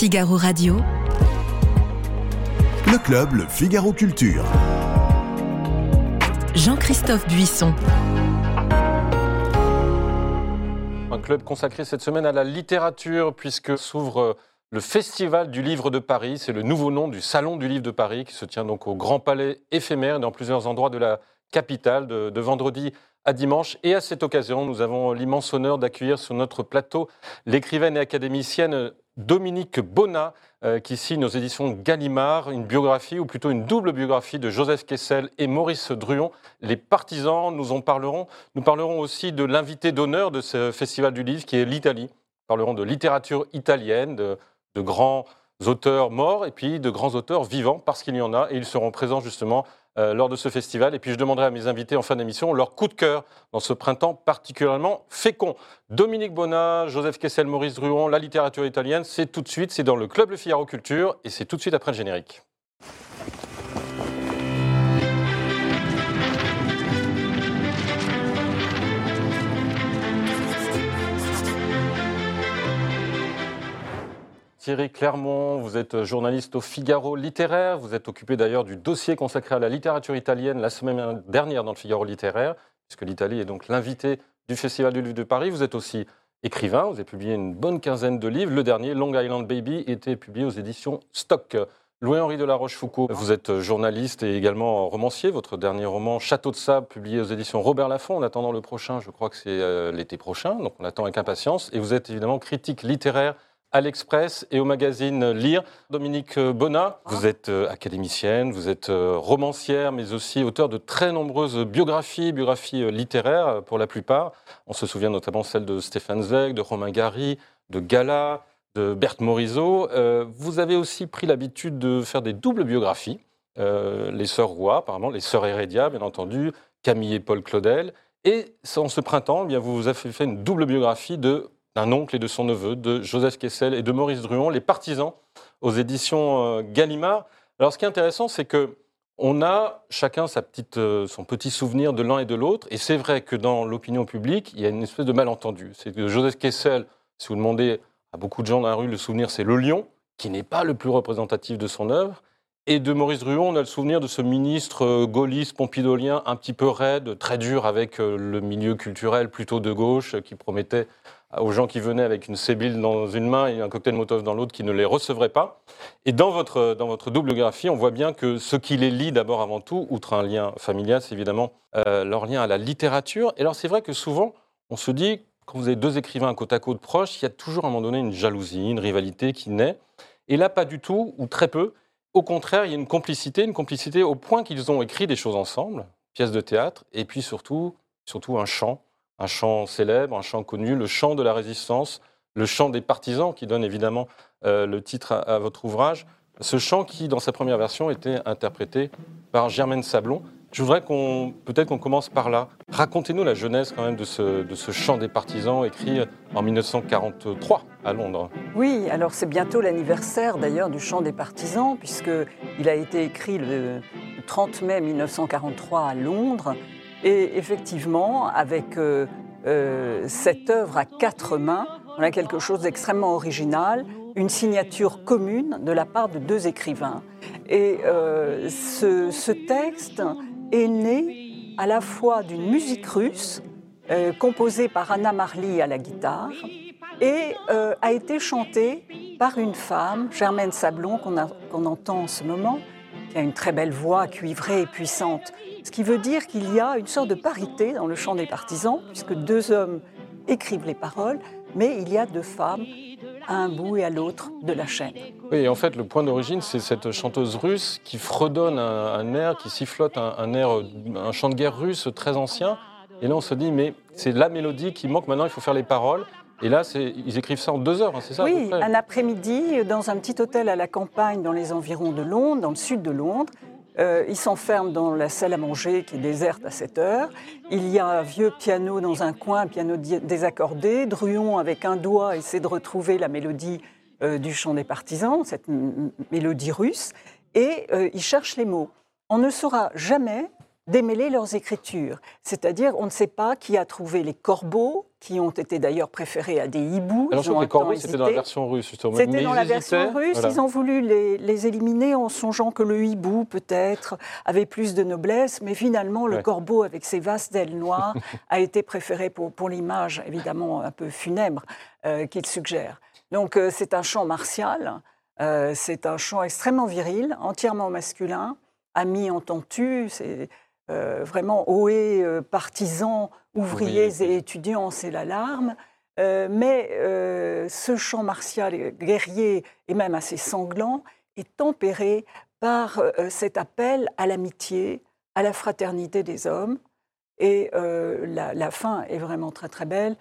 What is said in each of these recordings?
Figaro Radio. Le club, le Figaro Culture. Jean-Christophe Buisson. Un club consacré cette semaine à la littérature, puisque s'ouvre le Festival du Livre de Paris. C'est le nouveau nom du Salon du Livre de Paris, qui se tient donc au Grand Palais éphémère dans plusieurs endroits de la capitale, de, de vendredi à dimanche. Et à cette occasion, nous avons l'immense honneur d'accueillir sur notre plateau l'écrivaine et académicienne Dominique Bonnat, euh, qui signe aux éditions Gallimard une biographie, ou plutôt une double biographie de Joseph Kessel et Maurice Druon, Les Partisans. Nous en parlerons. Nous parlerons aussi de l'invité d'honneur de ce Festival du Livre, qui est l'Italie. Nous parlerons de littérature italienne, de, de grands auteurs morts et puis de grands auteurs vivants, parce qu'il y en a, et ils seront présents justement euh, lors de ce festival. Et puis je demanderai à mes invités en fin d'émission leur coup de cœur dans ce printemps particulièrement fécond. Dominique Bonnat, Joseph Kessel, Maurice Druon, la littérature italienne, c'est tout de suite, c'est dans le Club Le Figaro Culture et c'est tout de suite après le générique. Thierry Clermont, vous êtes journaliste au Figaro littéraire. Vous êtes occupé d'ailleurs du dossier consacré à la littérature italienne la semaine dernière dans le Figaro littéraire, puisque l'Italie est donc l'invité du Festival du Livre de Paris. Vous êtes aussi écrivain. Vous avez publié une bonne quinzaine de livres. Le dernier, Long Island Baby, était publié aux éditions Stock. Louis-Henri de la Rochefoucauld, vous êtes journaliste et également romancier. Votre dernier roman, Château de sable, publié aux éditions Robert Laffont. En attendant le prochain, je crois que c'est euh, l'été prochain, donc on attend avec impatience. Et vous êtes évidemment critique littéraire à l'Express et au magazine Lire. Dominique Bonnat, vous êtes euh, académicienne, vous êtes euh, romancière, mais aussi auteur de très nombreuses biographies, biographies euh, littéraires pour la plupart. On se souvient notamment celle de Stéphane Zweig, de Romain Gary, de Gala, de Berthe Morisot. vous avez aussi pris l'habitude de faire des doubles biographies. les sœurs Roy, apparemment, les sœurs Hérédia, bien entendu, Camille et Paul Claudel. Et en ce printemps, eh bien, vous avez fait une double biographie de d'un oncle et de son neveu, de Joseph Kessel et de Maurice Druon, Les Partisans, aux éditions euh, Gallimard. Alors, ce qui est intéressant, c'est que on a chacun sa petite, euh, son petit souvenir de l'un et de l'autre. Et c'est vrai que dans l'opinion publique, il y a une espèce de malentendu. C'est que Joseph Kessel, si vous demandez à beaucoup de gens dans la rue, le souvenir, c'est le lion, qui n'est pas le plus représentatif de son œuvre. Et de Maurice Druon, on a le souvenir de ce ministre euh, gaulliste, pompidolien, un petit peu raide, très dur avec le milieu culturel plutôt de gauche, qui promettait aux gens qui venaient avec une sébile dans une main et un cocktail Molotov dans l'autre qui ne les recevraient pas. Et dans votre, dans votre double graphie, on voit bien que ce qui les lie d'abord avant tout, outre un lien familial, c'est évidemment euh, leur lien à la littérature. Et alors c'est vrai que souvent, on se dit, quand vous avez deux écrivains côte à côte proches, il y a toujours à un moment donné une jalousie, une rivalité qui naît. Et là, pas du tout, ou très peu. Au contraire, il y a une complicité, une complicité au point qu'ils ont écrit des choses ensemble, pièces de théâtre, et puis surtout, surtout un chant un chant célèbre, un chant connu, le chant de la résistance, le chant des partisans, qui donne évidemment euh, le titre à, votre ouvrage. Ce chant qui, dans sa première version, était interprété par Germaine Sablon. Je voudrais qu'on, peut-être qu'on commence par là. Racontez-nous la jeunesse quand même de ce, de ce chant des partisans écrit en 1943 à Londres. Oui, alors c'est bientôt l'anniversaire d'ailleurs du chant des partisans, puisqu'il a été écrit le 30 mai 1943 à Londres et effectivement, avec euh, euh, cette œuvre à quatre mains, on a quelque chose d'extrêmement original, une signature commune de la part de deux écrivains. Et euh, ce, texte est né à la fois d'une musique russe composée par Anna Marly à la guitare et a été chanté par une femme, Germaine Sablon, qu'on entend en ce moment, qui a une très belle voix cuivrée et puissante. Ce qui veut dire qu'il y a une sorte de parité dans le chant des partisans, puisque deux hommes écrivent les paroles, mais il y a deux femmes à un bout et à l'autre de la chaîne. Oui, en fait, le point d'origine, c'est cette chanteuse russe qui fredonne un, air, qui sifflote un, air, un chant de guerre russe très ancien. Et là, on se dit, mais c'est la mélodie qui manque. Maintenant, il faut faire les paroles. Et là, ils écrivent ça en deux heures, hein, c'est ça Oui, un après-midi, dans un petit hôtel à la campagne, dans les environs de Londres, dans le sud de Londres. Euh, ils s'enferment dans la salle à manger qui est déserte à cette heure. Il y a un vieux piano dans un coin, un piano désaccordé. Druon, avec un doigt, essaie de retrouver la mélodie euh, du chant des partisans, cette mélodie russe, et euh, il cherche les mots. On ne saura jamais démêler leurs écritures. C'est-à-dire, on ne sait pas qui a trouvé les corbeaux, qui ont été d'ailleurs préférés à des hiboux. Alors, je crois que les corbeaux, c'était dans la version russe, justement. C'était dans ils la version russe. voilà. Ils ont voulu les, les éliminer en songeant que le hibou, peut-être, avait plus de noblesse. Mais finalement, le Ouais. corbeau, avec ses vastes ailes noires, a été préféré pour, pour l'image, évidemment, un peu funèbre euh, qu'il suggère. Donc, euh, c'est un chant martial. euh, c'est un chant extrêmement viril, entièrement masculin. Ami entends-tu C'est euh, vraiment ohé, euh, partisans, ouvriers et étudiants, c'est l'alarme. Euh, mais ce chant martial, guerrier et même assez sanglant, est tempéré par cet appel à l'amitié, à la fraternité des hommes. Et la, la fin est vraiment très très belle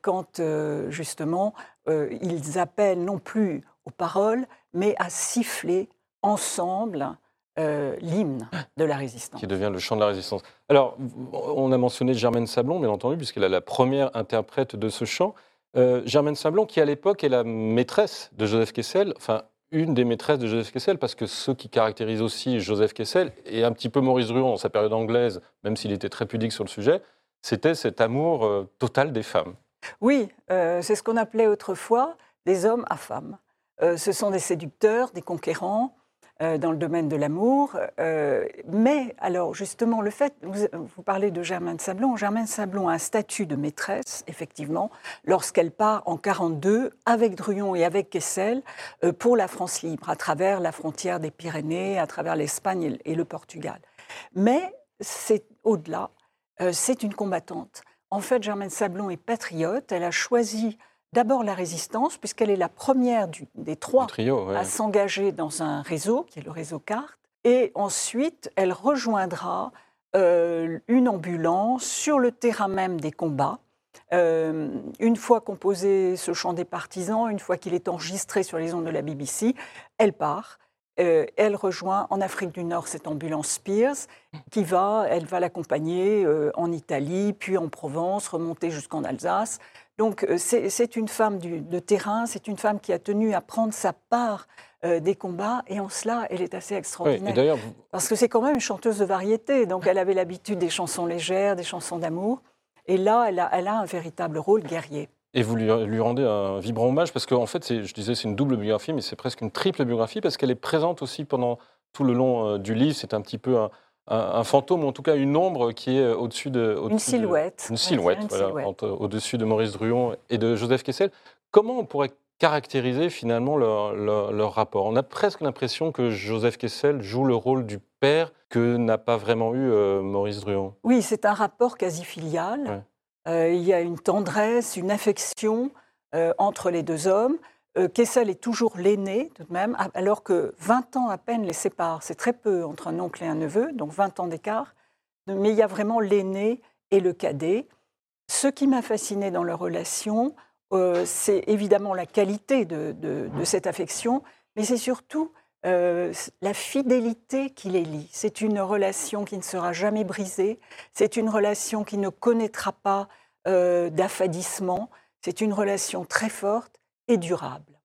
quand justement ils appellent non plus aux paroles, mais à siffler ensemble euh, l'hymne de la résistance. qui devient le chant de la résistance. Alors, on a mentionné Germaine Sablon, bien entendu, puisqu'elle est la première interprète de ce chant. Euh, Germaine Sablon, qui à l'époque est la maîtresse de Joseph Kessel, enfin une des maîtresses de Joseph Kessel, parce que ce qui caractérise aussi Joseph Kessel, et un petit peu Maurice Druon dans sa période anglaise, même s'il était très pudique sur le sujet, c'était cet amour euh, total des femmes. Oui, euh, c'est ce qu'on appelait autrefois des hommes à femmes. Euh, ce sont des séducteurs, des conquérants euh, dans le domaine de l'amour. euh, mais alors justement, le fait, vous, parlez de Germaine Sablon, Germaine Sablon a un statut de maîtresse, effectivement, lorsqu'elle part en 42 avec Druon et avec Kessel euh, pour la France libre, à travers la frontière des Pyrénées, à travers l'Espagne et le- Portugal. Mais c'est au-delà, c'est une combattante. En fait, Germaine Sablon est patriote. Elle a choisi d'abord la résistance, puisqu'elle est la première du- des trois Le trio, ouais. à s'engager dans un réseau, qui est le réseau Carte. Et ensuite, elle rejoindra euh, une ambulance sur le terrain même des combats. Euh, une fois composé ce chant des partisans, une fois qu'il est enregistré sur les ondes de la BBC, elle part. Euh, elle rejoint en Afrique du Nord cette ambulance Spears qui va, elle va l'accompagner euh, en Italie, puis en Provence, remonter jusqu'en Alsace. Donc euh, c'est une femme du- de terrain, c'est une femme qui a tenu à prendre sa part euh, des combats, et en cela, elle est assez extraordinaire. vous- Parce que c'est quand même une chanteuse de variété, donc elle avait l'habitude des chansons légères, des chansons d'amour, et là, elle a, elle a un véritable rôle guerrier. Et vous lui, lui rendez un vibrant hommage parce qu'en fait, c'est- je disais, c'est une double biographie, mais c'est presque une triple biographie parce qu'elle est présente aussi pendant tout le long euh, du livre. C'est un petit peu un, un- un fantôme, ou en tout cas une ombre qui est euh, au-dessus de. Une de- silhouette. une silhouette, une voilà, silhouette. au-dessus de Maurice Druon et de Joseph Kessel. Comment on pourrait caractériser finalement leur, leur- leur rapport? On a presque l'impression que Joseph Kessel joue le rôle du père que n'a pas vraiment eu euh, Maurice Druon. Oui, c'est un rapport quasi filial. Ouais. Euh, il y a une tendresse, une affection euh, entre les deux hommes. Euh, Kessel est toujours l'aîné, tout de même, alors que 20 ans à peine les séparent. C'est très peu entre un oncle et un neveu, donc 20 ans d'écart. Mais il y a vraiment l'aîné et le cadet. Ce qui m'a fasciné dans leur relation, euh, c'est évidemment la qualité de, cette affection, mais c'est surtout euh, la fidélité qui les lie. C'est une relation qui ne sera jamais brisée, c'est une relation qui ne connaîtra pas d'affadissement, c'est une relation très forte et durable.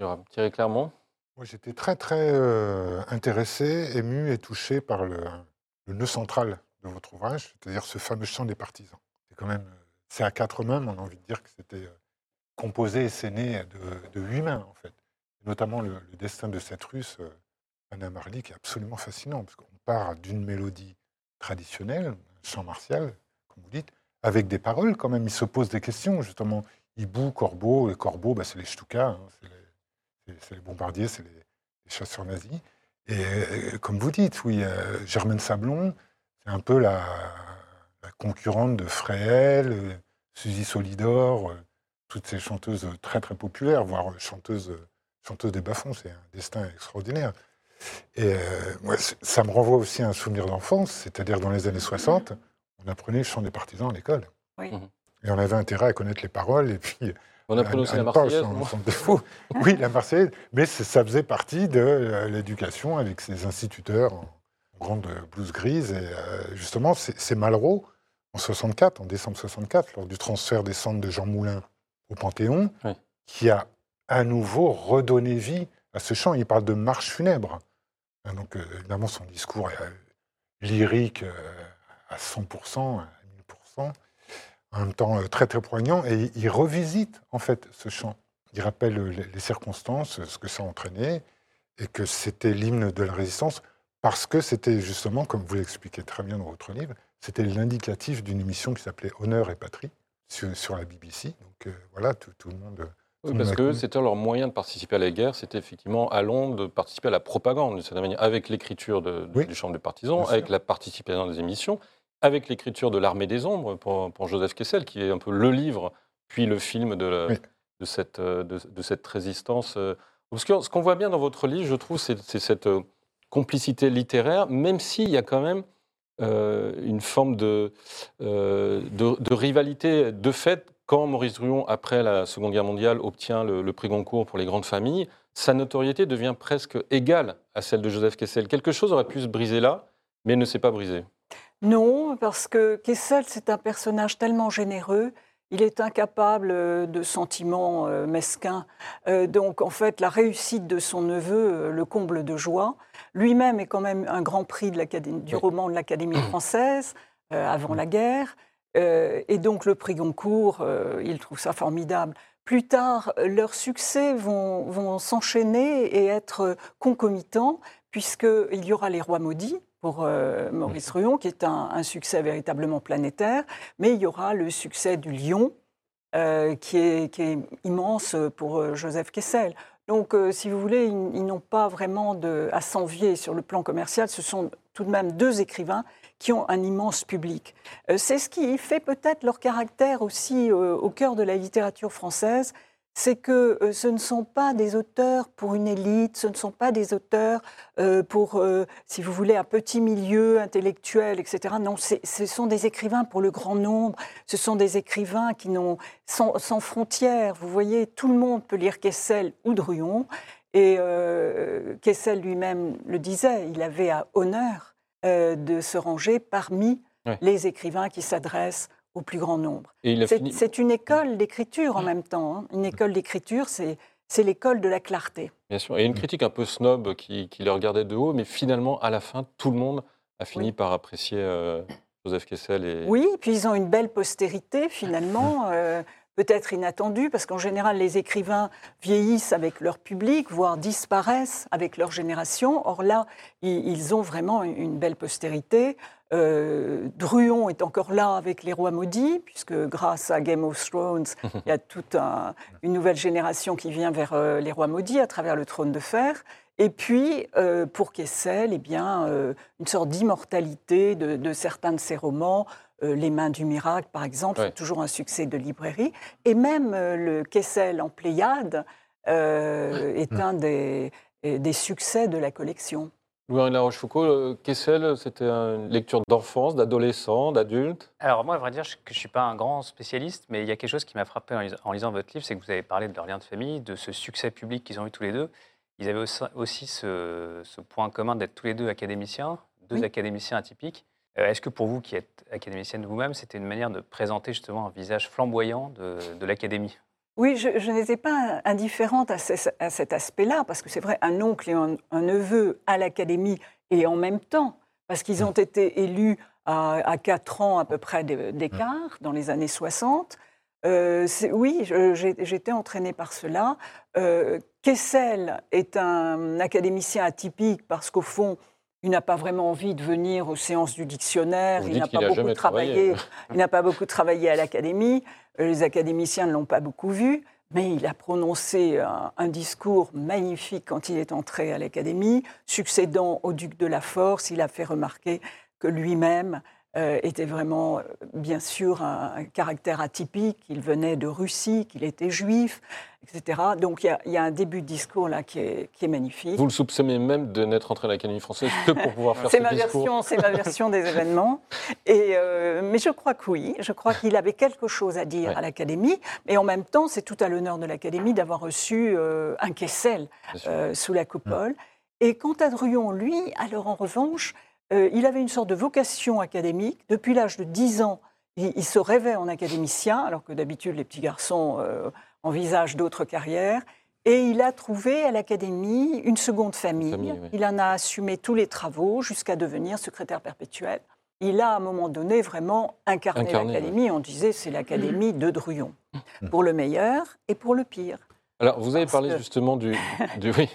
Aura Thierry Clermont? Moi, j'étais très, très euh, intéressé, ému et touché par le, le nœud central de votre ouvrage, c'est-à-dire ce fameux chant des partisans. C'est quand même, c'est à quatre mains, mais on a envie de dire que c'était euh, composé et scéné de, de huit mains, en fait. Notamment le, le destin de cette russe, euh, Anna Marly, qui est absolument fascinant, parce qu'on part d'une mélodie traditionnelle, un chant martial, comme vous dites, avec des paroles quand même. Il se pose des questions, justement. Hibou, corbeau, les corbeaux, bah, c'est les Stukas, hein, c'est les, c'est- c'est les bombardiers, c'est les, les chasseurs nazis. Et euh, comme vous dites, oui, euh, Germaine Sablon, c'est un peu la, la concurrente de Fréhel, euh, Suzy Solidor, euh, toutes ces chanteuses très très populaires, voire chanteuses, chanteuses des bas-fonds. C'est un destin extraordinaire. Et euh, moi, ça me renvoie aussi à un souvenir d'enfance, c'est-à-dire dans les années 60, on apprenait le chant des partisans à l'école. Oui. Mhm. Et on avait intérêt à connaître les paroles et puis On appelle aussi à la Marseillaise. sans-. Oui, la Marseillaise, mais ça faisait partie de euh, l'éducation avec ses instituteurs en grande blouse grise. Et euh, justement, c'est Malraux, en 64, en décembre 64, lors du transfert des cendres de Jean Moulin au Panthéon, Oui. qui a à nouveau redonné vie à ce chant. Il parle de marche funèbre. Hein, Donc, euh, évidemment, son discours est, lyrique euh, à 100%, à 1000%, en même temps euh, très très poignant, et il revisite en fait ce chant. Il rappelle les, les circonstances, ce que ça a entraîné, et que c'était l'hymne de la résistance, parce que c'était justement, comme vous l'expliquez très bien dans votre livre, c'était l'indicatif d'une émission qui s'appelait Honneur et Patrie sur, sur la BBC. Donc euh, voilà, tout, tout le monde. Oui, parce que c'était leur moyen de participer à la guerre, c'était effectivement à Londres de participer à la propagande, d'une certaine manière, avec l'écriture de- de- Oui, du Champ des partisans, avec sûr. la participation des émissions, avec l'écriture de l'Armée des Ombres pour, pour Joseph Kessel, qui est un peu le livre, puis le film de, la- Oui. de, cette, euh, de, de cette résistance. euh, obscure. Ce qu'on voit bien dans votre livre, je trouve, c'est cette euh, complicité littéraire, même s'il y a quand même euh, une forme de, euh, rivalité de fait quand Maurice Druon, après la Seconde Guerre mondiale, obtient le, le prix Goncourt pour les grandes familles, sa notoriété devient presque égale à celle de Joseph Kessel. Quelque chose aurait pu se briser là, mais ne s'est pas brisé. Non, parce que Kessel, c'est un personnage tellement généreux. Il est incapable euh, de sentiments euh, mesquins. Euh, donc, en fait, la réussite de son neveu le comble de joie. Lui-même est quand même un grand prix de du roman de l'Académie française euh, avant la guerre. Et donc, le prix Goncourt, il trouve ça formidable. Plus tard, leurs succès vont, vont s'enchaîner et être concomitants, puisqu'il y aura Les Rois Maudits pour euh, Maurice Ruon, qui est un, succès véritablement planétaire, mais il y aura le succès du Lion, euh, qui, est, immense pour euh, Joseph Kessel. Donc, si vous voulez, ils, n'ont pas vraiment à s'envier sur le plan commercial. Ce sont tout de même deux écrivains qui ont un immense public. C'est ce qui fait peut-être leur caractère aussi au cœur de la littérature française, c'est que euh, ce ne sont pas des auteurs pour une élite, ce ne sont pas des auteurs euh, pour, euh, si vous voulez, un petit milieu intellectuel, etc. Non, ce sont des écrivains pour le grand nombre, ce sont des écrivains qui n'ont sans, sans frontières. Vous voyez, tout le monde peut lire Kessel ou Druon, et euh, Kessel lui-même le disait, il avait à honneur de se ranger parmi les écrivains qui s'adressent au plus grand nombre. C'est fini. une école d'écriture en même temps. hein. Une école d'écriture, c'est c'est l'école de la clarté. Bien sûr. Et une critique un peu snob qui, qui les regardait de haut, mais finalement, à la fin, tout le monde a fini Oui. par apprécier euh, Joseph Kessel. Et... Oui, puis ils ont une belle postérité finalement, euh, peut-être inattendue, parce qu'en général, les écrivains vieillissent avec leur public, voire disparaissent avec leur génération. Or là, ils, ont vraiment une belle postérité. Euh, Druon est encore là avec les rois maudits, puisque grâce à Game of Thrones, il y a toute un- une nouvelle génération qui vient vers euh, les rois maudits à travers le trône de fer. Et puis, euh, pour Kessel, eh bien, une sorte d'immortalité de, de certains de ses romans. Euh, Les mains du miracle, par exemple, Ouais. c'est toujours un succès de librairie. Et même euh, le Kessel en Pléiade euh, est un des, des succès de la collection. Louis-Henri La Rochefoucauld, euh, Kessel, c'était une lecture d'enfance, d'adolescent, d'adulte? Alors moi, à vrai dire je- que je ne suis pas un grand spécialiste, mais il y a quelque chose qui m'a frappé en, lis- en lisant votre livre, c'est que vous avez parlé de leur lien de famille, de ce succès public qu'ils ont eu tous les deux. Ils avaient aussi, aussi ce, ce point commun d'être tous les deux académiciens, deux Oui. académiciens atypiques. Euh, Est-ce que pour vous, qui êtes académicienne vous-même, c'était une manière de présenter justement un visage flamboyant de, l'académie? Oui, je, n'étais pas indifférente à, ce- à cet aspect-là, parce que c'est vrai, un oncle et un, neveu à l'Académie, et en même temps, parce qu'ils ont été élus à, à 4 ans à peu près d'é- d'écart, dans les années 60. Euh, oui, j'étais entraînée par cela. Euh, Kessel est un académicien atypique parce qu'au fond, il n'a pas vraiment envie de venir aux séances du dictionnaire, Vous il n'a pas beaucoup travaillé, il n'a pas beaucoup travaillé à l'Académie. Les académiciens ne l'ont pas beaucoup vu, mais il a prononcé un, un discours magnifique quand il est entré à l'Académie, succédant au duc de la Force. Il a fait remarquer que lui-même euh, était vraiment, euh, bien sûr, un, un caractère atypique. Il venait de Russie, qu'il était juif, etc. Donc il y a, il y a un début de discours là qui est, qui est magnifique. Vous le soupçonnez même de n'être entré à l'Académie française que pour pouvoir faire ce ma discours. version, c'est ma version des événements. Et euh, mais je crois que oui, je crois qu'il avait quelque chose à dire Ouais. à l'Académie. Et en même temps, c'est tout à l'honneur de l'Académie d'avoir reçu euh, un Kessel sous la coupole. Et quant à Druon, lui, alors en revanche, euh, il avait une sorte de vocation académique. Depuis l'âge de 10 ans, il, il se rêvait en académicien, alors que d'habitude les petits garçons euh, envisagent d'autres carrières. Et il a trouvé à l'Académie une seconde famille. Famille, oui. Il en a assumé tous les travaux jusqu'à devenir secrétaire perpétuel. Il a à un moment donné vraiment incarné, Incarné, l'Académie. On disait c'est l'Académie de Druon, pour le meilleur et pour le pire. Alors, vous avez parlé que- justement du, du, oui,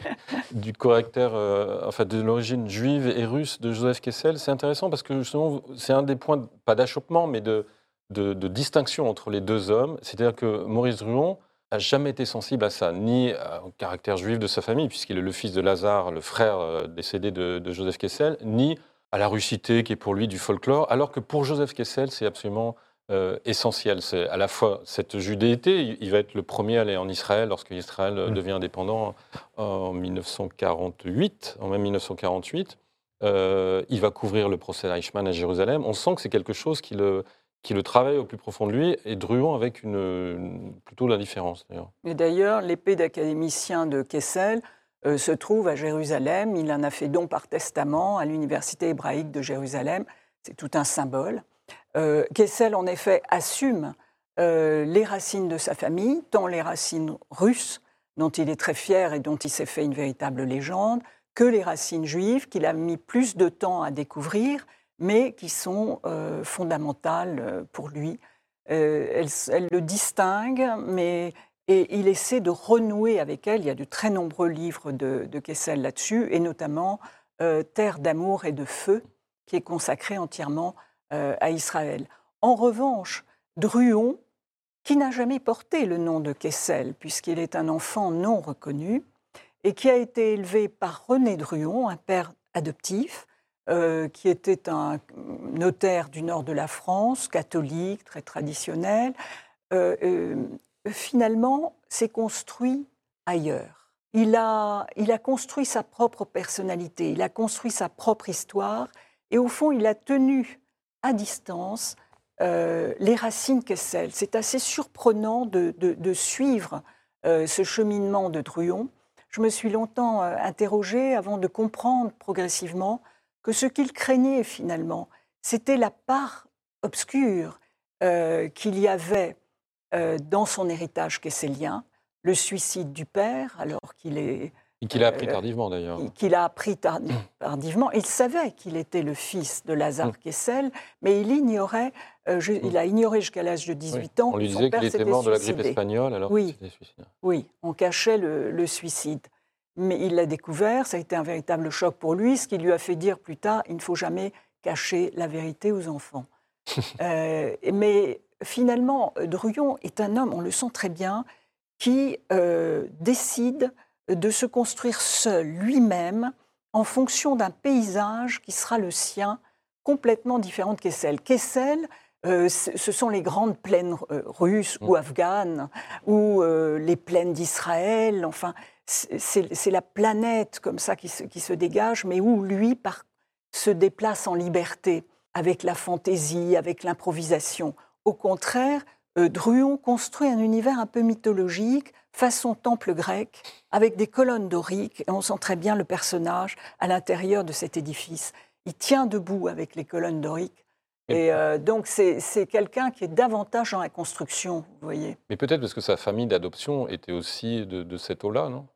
du caractère, euh, enfin, de l'origine juive et russe de Joseph Kessel. C'est intéressant parce que justement, c'est un des points, pas d'achoppement, mais de, de, de distinction entre les deux hommes. C'est-à-dire que Maurice Druon n'a jamais été sensible à ça, ni au caractère juif de sa famille, puisqu'il est le fils de Lazare, le frère euh, décédé de, de Joseph Kessel, ni à la russité qui est pour lui du folklore, alors que pour Joseph Kessel, c'est absolument euh, essentiel. C'est à la fois cette judéité, il, va être le premier à aller en Israël lorsque Israël Mm. devient indépendant en 1948, en même 1948. Euh, il va couvrir le procès d'Eichmann à Jérusalem. On sent que c'est quelque chose qui le, qui le travaille au plus profond de lui, et Druon avec une, une- plutôt l'indifférence d'ailleurs. Et d'ailleurs, l'épée d'académicien de Kessel euh, se trouve à Jérusalem. Il en a fait don par testament à l'université hébraïque de Jérusalem. C'est tout un symbole. Euh, Kessel, en effet, assume euh, les racines de sa famille, tant les racines russes, dont il est très fier et dont il s'est fait une véritable légende, que les racines juives, qu'il a mis plus de temps à découvrir, mais qui sont euh, fondamentales pour lui. Elle, elle le distingue, mais et il essaie de renouer avec elle. Il y a de très nombreux livres de, de Kessel là-dessus, et notamment Terre d'amour et de feu, qui est consacré entièrement euh, à Israël. En revanche, Druon, qui n'a jamais porté le nom de Kessel, puisqu'il est un enfant non reconnu, et qui a été élevé par René Druon, un père adoptif, euh, qui était un notaire du nord de la France, catholique, très traditionnel, euh, finalement s'est construit ailleurs. Il a, il a construit sa propre personnalité, il a construit sa propre histoire, et au fond, il a tenu à distance euh, les racines Kessel. C'est assez surprenant de, suivre euh, ce cheminement de Druon. Je me suis longtemps euh, interrogée avant de comprendre progressivement que ce qu'il craignait finalement, c'était la part obscure qu'il y avait dans son héritage kesselien, le suicide du père, alors qu'il est Et qu'il a appris Euh, tardivement d'ailleurs. qu'il a appris tardi- tardivement. Il savait qu'il était le fils de Lazare Mm. Kessel, mais il ignorait, euh, il a ignoré jusqu'à l'âge de 18 ans On lui disait qu'il était mort de la grippe espagnole alors Oui. qu'il suicidé. Oui, on cachait le, le suicide. Mais il l'a découvert, ça a été un véritable choc pour lui, ce qui lui a fait dire plus tard, il ne faut jamais cacher la vérité aux enfants. Euh, mais finalement, Druon est un homme, on le sent très bien, qui euh, décide de se construire seul, lui-même, en fonction d'un paysage qui sera le sien, complètement différent de Kessel. Kessel, euh, ce sont les grandes plaines euh, russes ou afghanes, ou euh, les plaines d'Israël, enfin, c'est c'est la planète comme ça qui se, qui se dégage, mais où lui par- se déplace en liberté, avec la fantaisie, avec l'improvisation. Au contraire, euh, Druon construit un univers un peu mythologique, façon temple grec, avec des colonnes doriques, et on sent très bien le personnage à l'intérieur de cet édifice. Il tient debout avec les colonnes doriques. Et euh, donc, c'est c'est quelqu'un qui est davantage dans la construction, vous voyez. Mais peut-être parce que sa famille d'adoption était aussi de, de cette eau-là, non?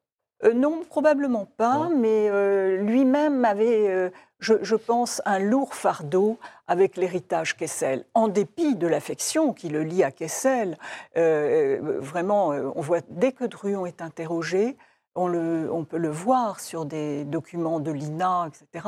Euh, non, probablement pas, mais euh, lui-même avait, euh, je, je pense, un lourd fardeau avec l'héritage Kessel. En dépit de l'affection qui le lie à Kessel, vraiment, on voit, dès que Druon est interrogé, on, le- on peut le voir sur des documents de l'INA, etc.,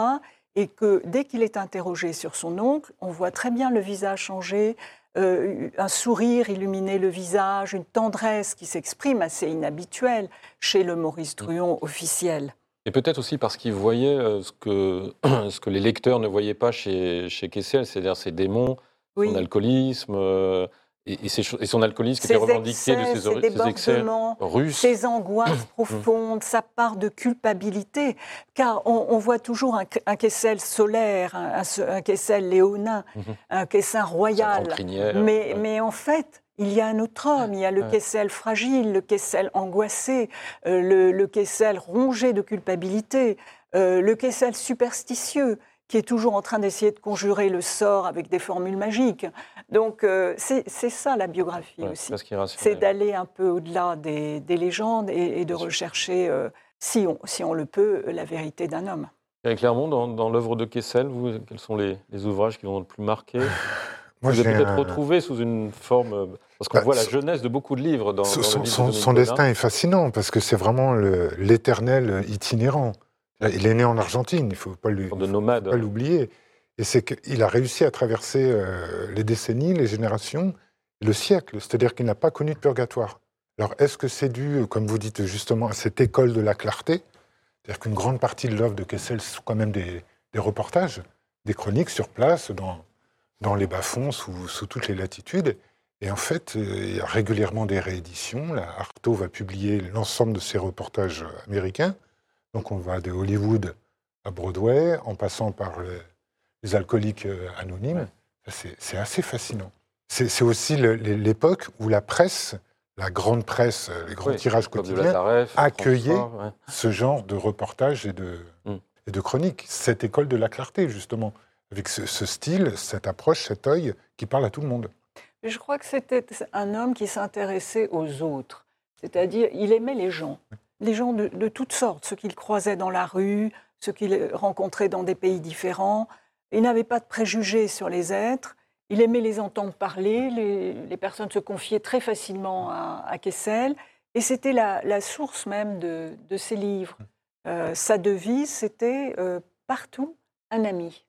et que dès qu'il est interrogé sur son oncle, on voit très bien le visage changer, euh, un sourire illuminer le visage, une tendresse qui s'exprime assez inhabituelle chez le Maurice Druon officiel. Et peut-être aussi parce qu'il voyait euh, ce que, ce que les lecteurs ne voyaient pas chez, chez Kessel, c'est-à-dire ses démons, Oui. son alcoolisme, euh, et, et ses cho- et son alcoolisme qui était revendiqué de excès, ses, ses ori- ses excès russes. ses angoisses profondes, sa part de culpabilité, car on, on voit toujours un, un Kessel solaire, un, un- Kessel léonin, Mhm. un Kessel royal. crinière, Mais, ouais. mais en fait, il y a un autre homme, il y a le. Kessel fragile, le Kessel angoissé, euh, le, le Kessel rongé de culpabilité, euh, le Kessel superstitieux, qui est toujours en train d'essayer de conjurer le sort avec des formules magiques. Donc euh, c'est c'est ça la biographie Ouais, aussi. C'est d'aller un peu au-delà des, des légendes et, et de rechercher, euh, si, on, si on le peut, la vérité d'un homme. Eric Clermont, dans, dans l'œuvre de Kessel, vous, quels sont les, les ouvrages qui vous ont le plus marqué Moi, Vous peut-être un- retrouvé sous une forme. euh, Parce qu'on Bah, voit la jeunesse de beaucoup de livres dans, Son, dans le son- livre de son- Dominique son Bonnat. destin est fascinant parce que c'est vraiment l'éternel itinérant. Il est né en Argentine, il ne faut pas l'oublier. Et c'est qu'il a réussi à traverser euh, les décennies, les générations, le siècle. C'est-à-dire qu'il n'a pas connu de purgatoire. Alors, est-ce que c'est dû, comme vous dites justement, à cette école de la clarté? C'est-à-dire qu'une grande partie de l'œuvre de Kessel sont quand même des, des reportages, des chroniques sur place, dans, dans les bas-fonds, sous, sous toutes les latitudes. Et en fait, euh, il y a régulièrement des rééditions. La Artaud va publier l'ensemble de ses reportages américains. Donc on va de Hollywood à Broadway, en passant par les, les alcooliques euh, anonymes. Ouais. C'est assez fascinant. C'est aussi l'époque où la presse, la grande presse, euh, les grands Oui, tirages quotidiens, ouais. ce genre de reportages et de, Mm. et de chroniques. Cette école de la clarté, justement, avec ce, ce style, cette approche, cet œil qui parle à tout le monde. Je crois que c'était un homme qui s'intéressait aux autres. C'est-à-dire, il aimait les gens. Les gens de, de toutes sortes, ceux qu'il croisait dans la rue, ceux qu'il rencontrait dans des pays différents. Il n'avait pas de préjugés sur les êtres. Il aimait les entendre parler. Les, les personnes se confiaient très facilement à, à Kessel. Et c'était la, la source même de, de ses livres. Euh, sa devise, c'était euh, partout un ami.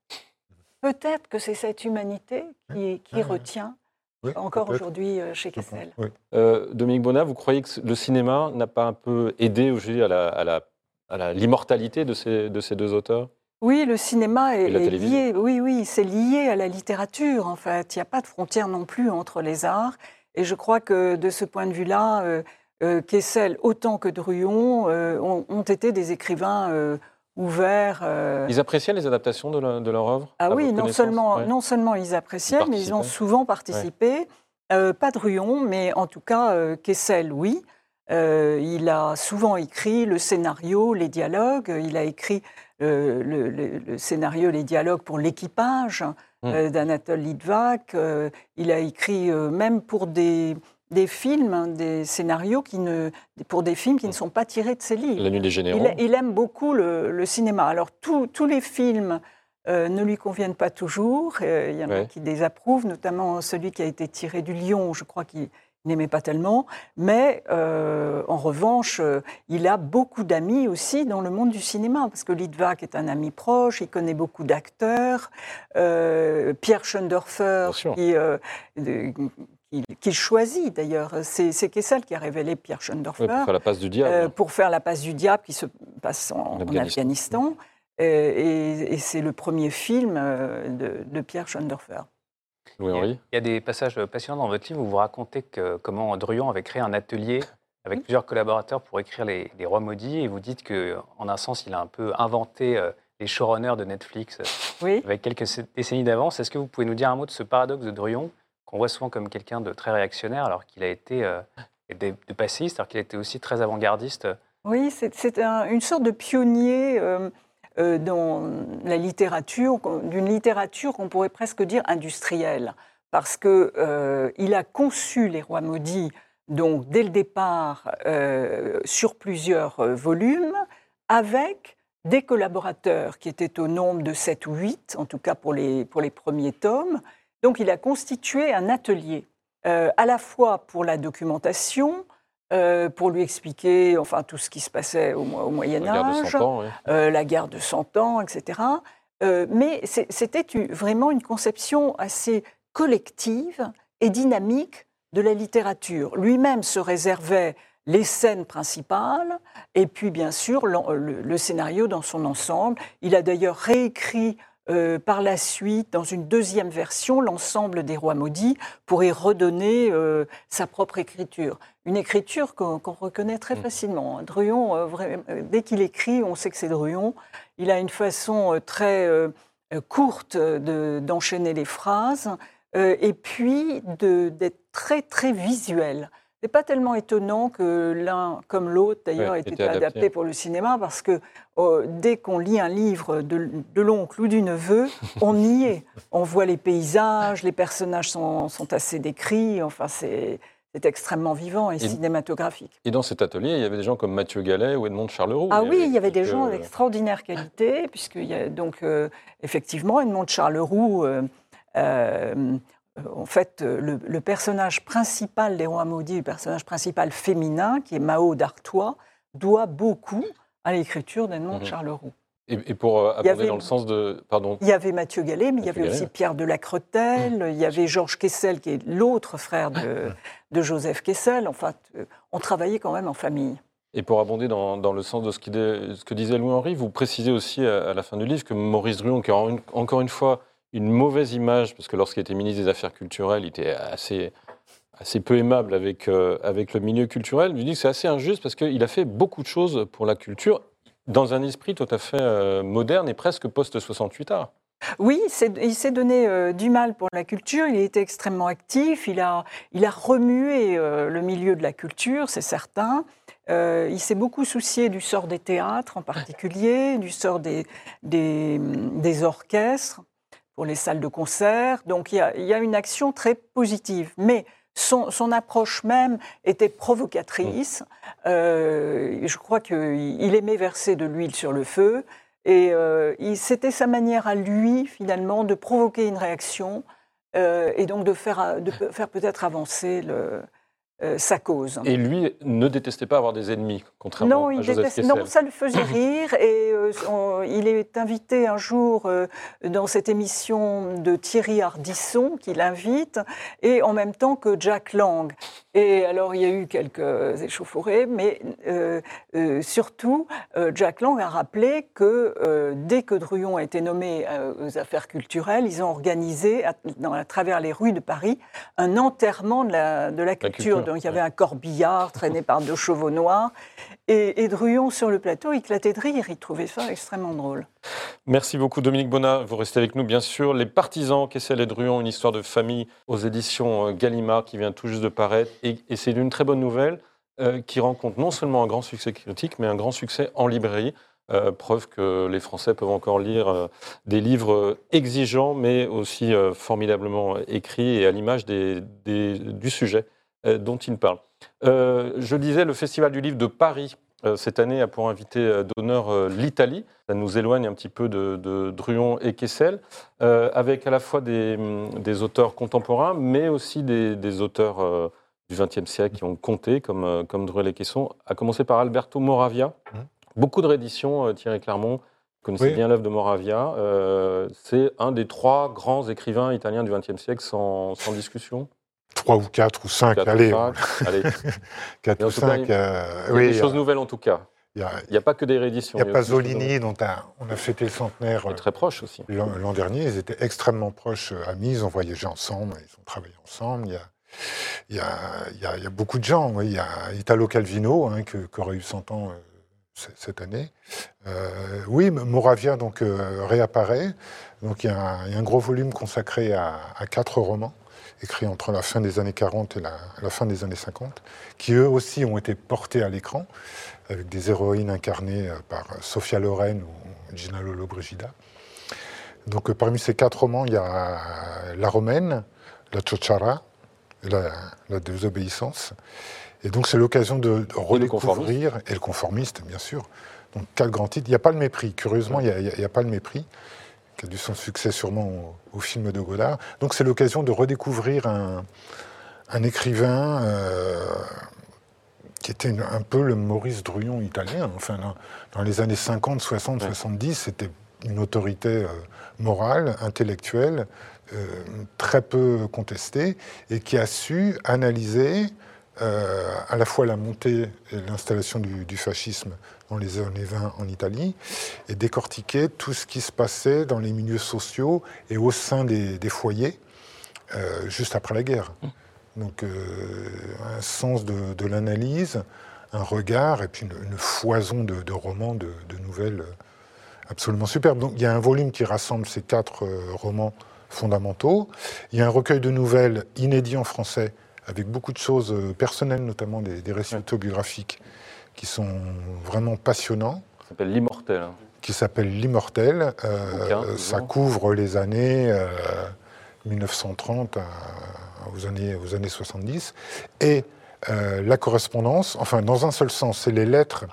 Peut-être que c'est cette humanité qui, retient Oui, encore aujourd'hui euh, chez. Kessel. Oui. Euh, Dominique Bonnat, vous croyez que le cinéma n'a pas un peu aidé aujourd'hui à l'immortalité de ces, de ces deux auteurs? Oui, le cinéma est, lié. Oui, oui, c'est lié à la littérature en fait. Il n'y a pas de frontière non plus entre les arts. Et je crois que de ce point de vue-là, euh, euh, Kessel autant que Druon euh, ont, ont été des écrivains euh, euh, Ils appréciaient les adaptations de, la- de leur œuvre Ah oui, non seulement, Ouais. non seulement ils appréciaient, Ils mais ils ont souvent participé. Euh, pas Druon, mais en tout cas, euh, Kessel, oui. Il a souvent écrit le scénario, les dialogues. Il a écrit le, le- le scénario, les dialogues pour l'équipage euh, d'Anatole Litvak. Il a écrit même pour des, des films, hein, des scénarios qui ne, pour des films qui ne sont pas tirés de ses livres. La nuit des généraux. Il, il aime beaucoup le, le cinéma. Alors, tous- tous les films euh, ne lui conviennent pas toujours. Euh, il y en a Ouais. qui désapprouvent, notamment celui qui a été tiré du lion, je crois qu'il n'aimait pas tellement. Mais euh, en revanche, il a beaucoup d'amis aussi dans le monde du cinéma, parce que Litvak est un ami proche, il connaît beaucoup d'acteurs. Pierre Schoendorfer, qui, qu'il choisit d'ailleurs, c'est Kessel qui a révélé Pierre Schoendorfer. Oui, pour faire la passe du diable. Euh, pour faire la passe du diable qui se passe en, en Afghanistan. Afghanistan. Euh, et, et c'est le premier film euh, de, de Pierre Schoendorfer. Louis-Henri Il y a des passages passionnants dans votre livre où vous racontez que, comment Druon avait créé un atelier avec plusieurs collaborateurs pour écrire les, les Rois maudits. Et vous dites qu'en un sens, il a un peu inventé les showrunners de Netflix Oui. avec quelques décennies d'avance. Est-ce que vous pouvez nous dire un mot de ce paradoxe de Druon, qu'on voit souvent comme quelqu'un de très réactionnaire, alors qu'il a été euh, de, de passéiste, alors qu'il a été aussi très avant-gardiste Oui, c'est c'est un- une sorte de pionnier euh, euh, dans la littérature, d'une littérature qu'on pourrait presque dire industrielle, parce que il a conçu les Rois maudits donc dès le départ sur plusieurs volumes, avec des collaborateurs qui étaient au nombre de 7 ou 8, en tout cas pour les, pour les premiers tomes. Donc il a constitué un atelier, euh, à la fois pour la documentation, euh, pour lui expliquer enfin, tout ce qui se passait au, Mo- au Moyen La Âge, 100 ans, oui. euh, la guerre de 100 ans, etc. Mais c'était vraiment une conception assez collective et dynamique de la littérature. Lui-même se réservait les scènes principales et puis bien sûr le scénario dans son ensemble. Il a d'ailleurs réécrit euh, par la suite, dans une deuxième version, l'ensemble des rois maudits pour y redonner euh, sa propre écriture. Une écriture qu'on reconnaît très Mm. facilement. hein. Druon, euh, dès qu'il écrit, on sait que c'est Druon. Il a une façon très courte de- d'enchaîner les phrases et puis d'être très très visuel. C'est pas tellement étonnant que l'un comme l'autre, d'ailleurs, Ouais, ait été adapté. adapté pour le cinéma, parce que euh, dès qu'on lit un livre de, de l'oncle ou du neveu, on y est. On voit les paysages, les personnages sont, sont assez décrits, enfin, c'est extrêmement vivant et, Et- cinématographique. Et dans cet atelier, il y avait des gens comme Mathieu Gallet ou Edmond de Charleroux. Ah oui, il y avait des gens d'extraordinaire qualité, puisqu'il y a donc euh, effectivement Edmond de Charleroux. euh, euh, en fait, euh, le, le personnage principal des Rois maudits, le personnage principal féminin, qui est Mao d'Artois, doit beaucoup à l'écriture d'Edmond de Mhm. Charleroux. Et, et pour euh, avait- dans le sens de. Pardon. Il y avait Mathieu Gallet, mais il y avait Gallet. aussi Pierre de la Cretelle, il y avait Georges Kessel, qui est l'autre frère de, de Joseph Kessel. Enfin, euh, on travaillait quand même en famille. Et pour abonder dans, dans le sens de ce, qui dé- ce que disait Louis-Henri, vous précisez aussi à, à la fin du livre que Maurice Druon, qui encore une fois une mauvaise image, parce que lorsqu'il était ministre des Affaires culturelles, il était assez, assez peu aimable avec, euh, avec le milieu culturel, lui dit que c'est assez injuste parce qu'il a fait beaucoup de choses pour la culture dans un esprit tout à fait euh, moderne et presque post-68 art. Oui, il s'est donné euh, du mal pour la culture, il été extrêmement actif, il a, il a remué le milieu de la culture, c'est certain. Il s'est beaucoup soucié du sort des théâtres en particulier, du sort des, des orchestres pour les salles de concert. Donc il y a, il y a une action très positive. Mais son, son approche même était provocatrice. Euh, je crois qu'il aimait verser de l'huile sur le feu. Et euh, c'était sa manière à lui, finalement, de provoquer une réaction euh, et donc de faire, de faire peut-être avancer le- euh, sa cause. Et lui ne détestait pas avoir des ennemis, contrairement Non, à il Joseph déteste- Kessel. non, ça le faisait rire. Et euh, on- il est invité un jour euh, dans cette émission de Thierry Ardisson, qui l'invite, et en même temps que Jack Lang. Et alors, il y a eu quelques échauffourées, mais surtout, Jack Lang a rappelé que dès que Druon a été nommé aux affaires culturelles, ils ont organisé, à, dans- à travers les rues de Paris, un enterrement de la, de la culture. culture, Donc, il y avait un corbillard traîné par deux chevaux noirs. Et, et sur le plateau, éclatait de rire. Il trouvait ça extrêmement drôle. Merci beaucoup Dominique Bonnat. Vous restez avec nous bien sûr. Les partisans, Kessel et Druon, une histoire de famille aux éditions euh, Gallimard qui vient tout juste de paraître. Et, c'est une très bonne nouvelle euh, qui rencontre non seulement un grand succès critique, mais un grand succès en librairie. Euh, preuve que les Français peuvent encore lire des livres exigeants, mais aussi formidablement écrits et à l'image du sujet dont ils parlent. Euh, je disais, le Festival du livre de Paris, euh, cette année, a pour invité euh, d'honneur euh, l'Italie. Ça nous éloigne un petit peu de, de Druon et Kessel, euh, avec à la fois des, hum, des auteurs contemporains, mais aussi des, des auteurs euh, du XXe siècle qui ont compté, comme, euh, comme Druel et Quesson, à commencer par Alberto Moravia. Mhm. Beaucoup de rééditions, euh, Thierry Clermont. Vous connaissez Oui. bien l'œuvre de Moravia. Euh, c'est un des trois grands écrivains italiens du XXe siècle, sans, sans discussion. Trois ou quatre ou cinq, Quatre ou allez, cinq. Allez. quatre Mais en ou tout cas, cinq. il- euh, Il y a oui, des choses nouvelles en tout cas. il a, n'y a pas que des rééditions. il y a choses Pasolini, dont a- on a fêté le centenaire. Et très proche aussi. L'an dernier, ils étaient extrêmement proches euh, amis, ils ont voyagé ensemble, ils ont travaillé ensemble. Il y a, il y a, il y a- il y a beaucoup de gens. oui. Il y a Italo Calvino, hein, qui aurait eu 100 ans euh, cette année. Euh, oui, Moravia donc, euh, réapparaît. Donc, il, y a un, il y a un gros volume consacré à, à quatre romans, écrits entre la fin des années 40 et la, la fin des années 50, qui eux aussi ont été portés à l'écran, avec des héroïnes incarnées euh, par Sophia Loren ou Gina Lollobrigida. Donc euh, parmi ces quatre romans, il y a La Romaine, La Chochara, la, la désobéissance. Et donc c'est l'occasion de, de redécouvrir, et le conformiste bien sûr. Donc quatre grands titres. Il n'y a pas le mépris, curieusement, il n'y a pas le mépris, qui a dû son succès sûrement au, au film de Godard. Donc c'est l'occasion de redécouvrir un, un écrivain euh, qui était un peu le Maurice Druon italien. Enfin, dans, dans les années 50, 60, Ouais. 70, c'était une autorité euh, morale, intellectuelle, euh, très peu contestée, et qui a su analyser euh, à la fois la montée et l'installation du, du fascisme dans les années 20 en Italie, et décortiquer tout ce qui se passait dans les milieux sociaux et au sein des, des foyers euh, juste après la guerre. Donc euh, un sens de, de l'analyse, un regard, et puis une, une foison de, de romans, de, de nouvelles absolument superbes. Donc il y a un volume qui rassemble ces quatre euh, romans fondamentaux. Il y a un recueil de nouvelles inédit en français avec beaucoup de choses euh, personnelles, notamment des, des récits Ouais. autobiographiques qui sont vraiment passionnants, Ça s'appelle L'Immortel. hein. qui s'appelle L'Immortel. Euh, Bouquin, ça couvre les années euh, 1930 à- aux, années, aux années 70. Et euh, la correspondance, enfin dans un seul sens, c'est les lettres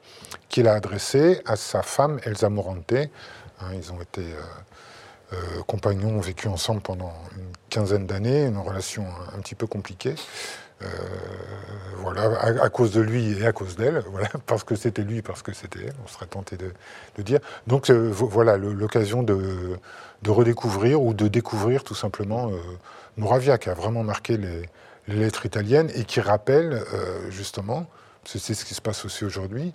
qu'il a adressées à sa femme Elsa Morante. Hein, ils ont été euh, euh, compagnons, ont vécu ensemble pendant une quinzaine d'années, une relation un, petit peu compliquée. Euh, voilà, à, cause de lui et à cause d'elle, voilà, parce que c'était lui, parce que c'était elle, on serait tenté de, de dire. Donc euh, vo- voilà l'occasion de, redécouvrir ou de découvrir tout simplement euh, Moravia, qui a vraiment marqué les, lettres italiennes et qui rappelle justement, c'est ce qui se passe aussi aujourd'hui,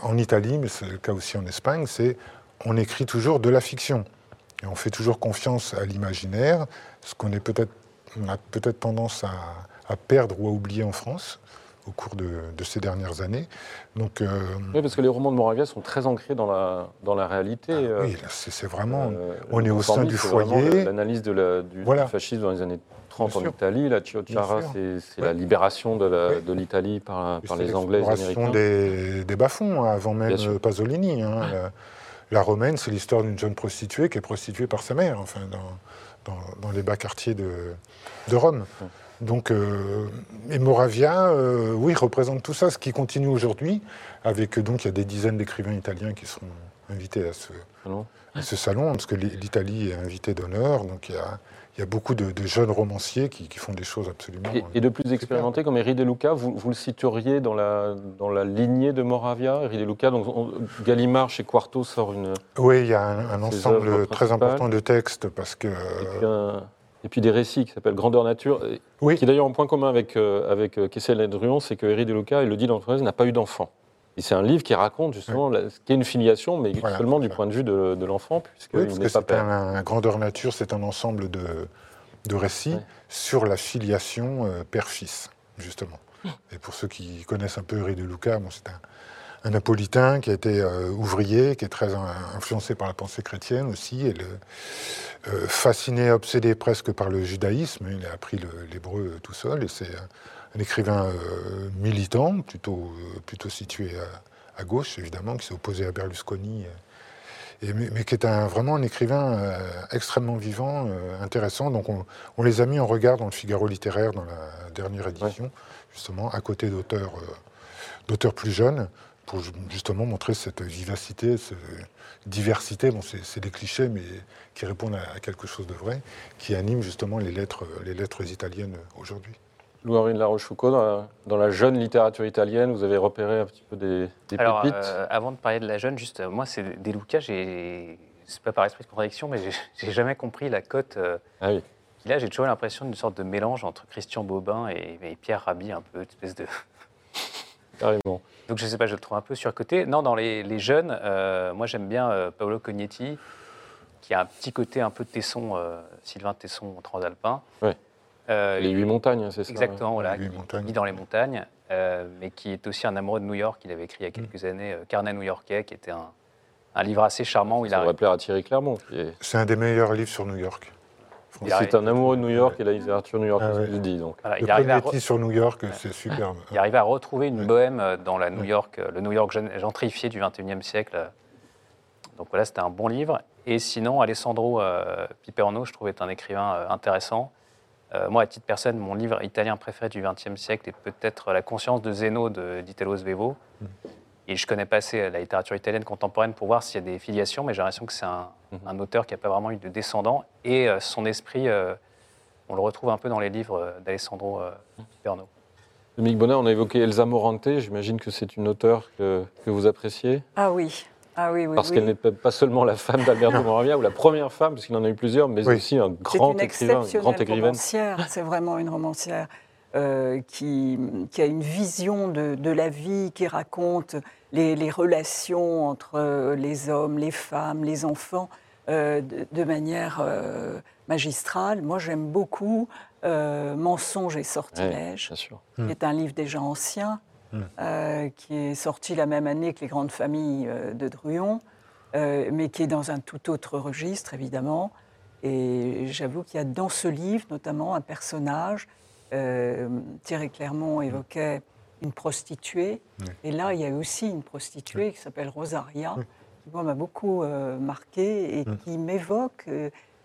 en Italie, mais c'est le cas aussi en Espagne, c'est on écrit toujours de la fiction. Et on fait toujours confiance à l'imaginaire, ce qu'on est peut-être, on a peut-être tendance à, à perdre ou à oublier en France au cours de, de ces dernières années. Donc, euh, Oui, parce que les romans de Moravia sont très ancrés dans la, dans la réalité. ah euh, oui, là, c'est vraiment. euh, on est au sein du foyer. L'analyse de la- du, Voilà. du fascisme dans les années 30 Bien en. Italie. La sûr. c'est Ouais. la libération de Ouais. l'Italie par, les Anglais et les Américains. des, des bas-fonds, hein, avant même euh, Pasolini. hein. La, la romaine, c'est l'histoire d'une jeune prostituée qui est prostituée par sa mère, enfin, dans, dans- dans les bas quartiers de, de Rome. Donc, euh, et Moravia, euh, oui, représente tout ça, ce qui continue aujourd'hui, avec donc il y a des dizaines d'écrivains italiens qui seront invités à ce, à ce salon, parce que l'I- l'Italie est invitée d'honneur, donc il y a, il y a beaucoup de, de jeunes romanciers qui, qui font des choses absolument. Et, et de plus expérimentés comme Eri De Luca, vous, vous le situeriez dans la, dans la lignée de Moravia, Eri De Luca donc on- Gallimard chez Quarto sort une, Oui, il y a un, ensemble très important de textes parce que. et, puis un- et puis des récits qui s'appellent Grandeur Nature, oui, qui est d'ailleurs en point commun avec, euh, avec euh, Kessel et Druon, c'est que Eri De Luca, il le dit dans le n'a pas eu d'enfant. Et c'est un livre qui raconte justement la- ce qu'est une filiation, mais Voilà, seulement du point de vue de, de l'enfant, oui, puisqu'il parce que c'est un, un grandeur nature, c'est un ensemble de, de récits sur la filiation euh, père-fils, justement. Et pour ceux qui connaissent un peu Henri de Luca, bon, c'est un, un napolitain qui a été euh, ouvrier, qui est très in- influencé par la pensée chrétienne aussi, et le, euh, fasciné, obsédé presque par le judaïsme. Il a appris l'hébreu tout seul, et c'est un, écrivain euh, militant, plutôt, euh, plutôt situé à, à gauche, évidemment, qui s'est opposé à Berlusconi. euh, et- mais, mais qui est un, vraiment un écrivain extrêmement vivant, intéressant. Donc on, on les a mis en regard dans le Figaro littéraire dans la dernière édition, justement, à côté d'auteurs d'auteurs plus jeunes, pour ju- justement montrer cette vivacité, cette diversité. Bon, c'est c'est des clichés, mais qui répondent à, à quelque chose de vrai, qui anime justement les lettres, les lettres italiennes aujourd'hui. Louis-Henri de la Rochefoucauld, dans la, dans la jeune littérature italienne, vous avez repéré un petit peu des, des Alors, pépites. euh, avant de parler de la jeune, juste, euh, moi, c'est des Lucas, j'ai. C'est pas par esprit de contradiction, mais j'ai- jamais compris la cote euh, Ah oui. a. J'ai toujours l'impression d'une sorte de mélange entre Christian Bobin et, et Pierre Rabhi, un peu, une espèce de. Carrément. Donc, je sais pas, je le trouve un peu surcoté. Non, dans les, les jeunes, euh, moi, j'aime bien Paolo Cognetti, qui a un petit côté un peu Tesson, euh, Sylvain Tesson transalpin. Ouais. Euh, Les huit montagnes, c'est ça Exactement, voilà, Les huit qui montagnes. vit dans les montagnes, euh, mais qui est aussi un amoureux de New York. Il avait écrit il y a quelques années euh, Carnet new-yorkais, qui était un, un livre assez charmant où il Ça a. devrait plaire à Thierry Clermont. est- C'est un des meilleurs livres sur New York. C'est un amoureux de New York et la littérature new-yorkaise, Ah ouais. je le dis. Donc. voilà, Le il, à re- sur New York, c'est superbe. il arrivait à retrouver une Ouais. bohème dans la New Ouais. York, le New York gen- gentrifié du XXIe siècle. Donc voilà, c'était un bon livre. Et sinon, Alessandro euh, Piperno, je trouvais, est un écrivain euh, intéressant. Euh, moi, à titre personnel, mon livre italien préféré du XXe siècle est peut-être La conscience de Zeno de d'Italo Svevo. Mm. Et je connais pas assez la littérature italienne contemporaine pour voir s'il y a des filiations, mais j'ai l'impression que c'est un, Mhm. un auteur qui n'a pas vraiment eu de descendants. Et euh, son esprit, euh, on le retrouve un peu dans les livres d'Alessandro euh, Piperno. Dominique Bonnet, on a évoqué Elsa Morante. J'imagine que c'est une auteure que, que vous appréciez. Ah oui, ah oui, oui. Parce oui. qu'elle n'est pas seulement la femme d'Alberto Moravia, ou la première femme, parce qu'il en a eu plusieurs, mais Oui. aussi un grand une écrivain, une grande écrivaine. romancière. C'est vraiment une romancière euh, qui, qui a une vision de, de la vie, qui raconte les, les relations entre euh, les hommes, les femmes, les enfants euh, de, de manière euh, magistrale. Moi, j'aime beaucoup euh, Mensonges et sortilèges sûr. qui est un livre déjà ancien, Mm. euh, qui est sorti la même année que Les Grandes Familles euh, de Druon, euh, mais qui est dans un tout autre registre, évidemment. Et j'avoue qu'il y a dans ce livre, notamment, un personnage euh, Thierry Clermont évoquait une prostituée. Et là, il y a aussi une prostituée qui s'appelle Rosaria, qui moi m'a beaucoup marqué et Mm. qui m'évoque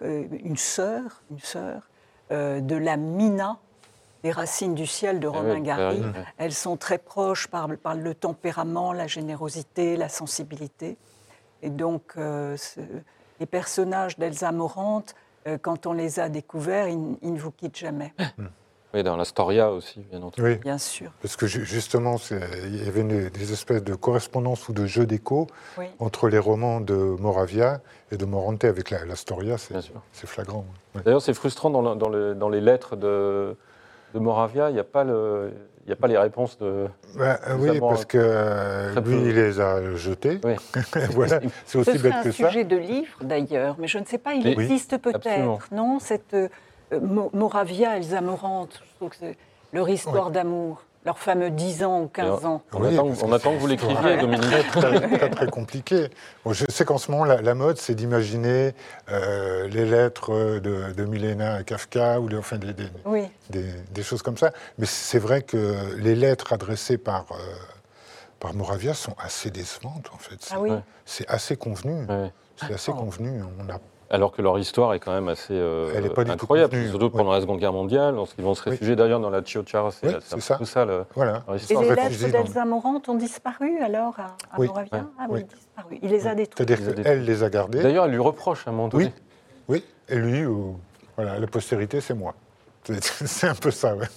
une sœur, une sœur de la Mina des racines du ciel de Romain oui, Gary. Ouais. Elles sont très proches par, par le tempérament, la générosité, la sensibilité. Et donc, euh, ce- les personnages d'Elsa Morante, euh, quand on les a découverts, ils, ils ne vous quittent jamais, Oui, dans l'Astoria aussi, bien entendu. Oui, bien sûr. parce que ju- justement, il y avait une- des espèces de correspondances ou de jeux d'écho Oui. entre les romans de Moravia et de Morante avec la, la Storia. C'est Bien sûr. c'est flagrant. D'ailleurs, c'est frustrant dans, le- dans le- dans les lettres de, de Moravia, il n'y a, pas le- il y a pas les réponses de. Bah, oui, parce que euh, lui, peu. il les a jetés. Oui. voilà, c'est Ce aussi bête un que ça. sujet de livre d'ailleurs, mais je ne sais pas, il Mais- existe peut-être, non Cette euh, Mo- Moravia, Elsa Morante, je trouve que c'est leur histoire d'amour, leurs fameux 10 ans ou 15 ans. On, Oui, attend, on que attend que vous c'est l'écriviez, très- Dominique. très, très, très compliqué. Bon, je sais qu'en ce moment, la, la mode, c'est d'imaginer euh, les lettres de, de Milena à Kafka ou les- enfin, des, des- Oui, des, des choses comme ça. Mais c'est vrai que les lettres adressées par, euh, par Moravia sont assez décevantes, en fait. C'est ah oui. Assez convenu. C'est assez convenu. On Alors que leur histoire est quand même assez euh, Elle est pas du tout incroyable, surtout ouais. pendant la Seconde Guerre mondiale, lorsqu'ils vont se Oui. réfugier d'ailleurs dans la Chiochara, c'est Oui, ça. peu ça. le- voilà. Et les lettres d'Elsa Morante ont disparu alors à, à Oui, Moravia ouais, Ah oui, oui. disparu. Il les a détruites. C'est-à-dire qu'elle les a gardés. D'ailleurs, elle lui reproche à un moment donné. Oui, oui. Et lui, euh, voilà, la postérité, c'est moi. C'est un peu ça, ouais.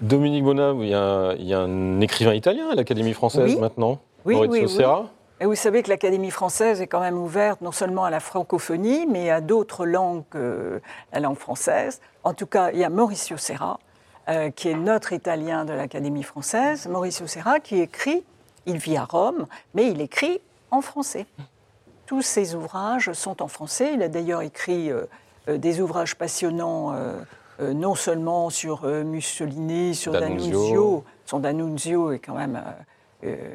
Dominique Bonnat, il y, a un, il y a un écrivain italien à l'Académie française Oui. maintenant, Oui, Maurizio oui, oui. Serra. Et vous savez que l'Académie française est quand même ouverte non seulement à la francophonie, mais à d'autres langues que la langue française. En tout cas, il y a Mauricio Serra, euh, qui est notre Italien de l'Académie française. Mauricio Serra qui écrit, il vit à Rome, mais il écrit en français. Tous ses ouvrages sont en français. Il a d'ailleurs écrit euh, euh, des ouvrages passionnants, euh, euh, non seulement sur euh, Mussolini, sur D'Annunzio. D'Annunzio. Son D'Annunzio est quand même euh, euh,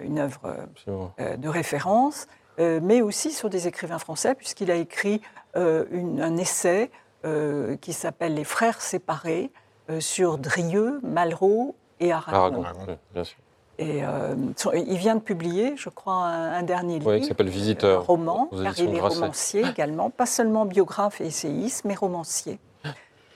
une œuvre euh, euh, de référence, euh, mais aussi sur des écrivains français, puisqu'il a écrit euh, une- un essai euh, qui s'appelle Les Frères séparés euh, sur Drieux, Malraux et Aragon. Aragon, oui, bien sûr. Et euh, il vient de publier, je crois, un, un dernier livre. Oui, qui s'appelle Visiteur. Un roman, car il est romancier également, pas seulement biographe et essayiste, mais romancier.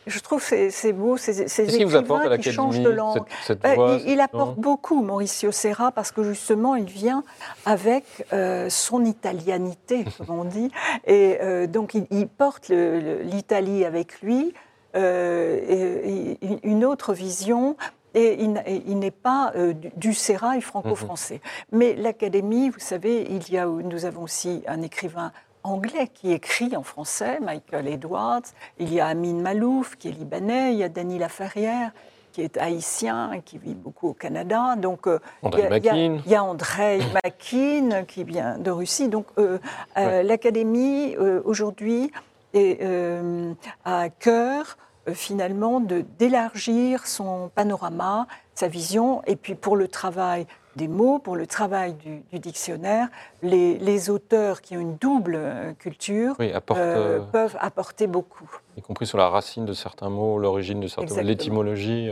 Je trouve que c'est- beau, ces, ces Qu'est-ce qui vous apporte à écrivains qui changent de langue. cette, cette Euh, voix il, il apporte beaucoup, Mauricio Serra, parce que justement, il vient avec euh, son italianité, comme on dit. Et euh, donc, il, il porte l'Italie avec lui, euh, et- une autre vision. Et il, n'est pas euh, du, du sérail franco-français. Mais l'Académie, vous savez, il y a, nous avons aussi un écrivain anglais qui écrit en français, Michael Edwards. Il y a Amin Malouf, qui est libanais. Il y a Denis Laferrière, qui est haïtien et qui vit beaucoup au Canada. Donc, euh, il y a- y Andrei Makin qui vient de Russie. Donc, euh, euh, l'Académie, aujourd'hui, a à cœur, finalement, d'élargir son panorama, sa vision. Et puis, pour le travail des mots, pour le travail du, du dictionnaire, les, les auteurs qui ont une double euh, culture Oui, apporte, euh, euh, peuvent apporter beaucoup. y compris sur la racine de certains mots, l'origine de certains mots, l'étymologie.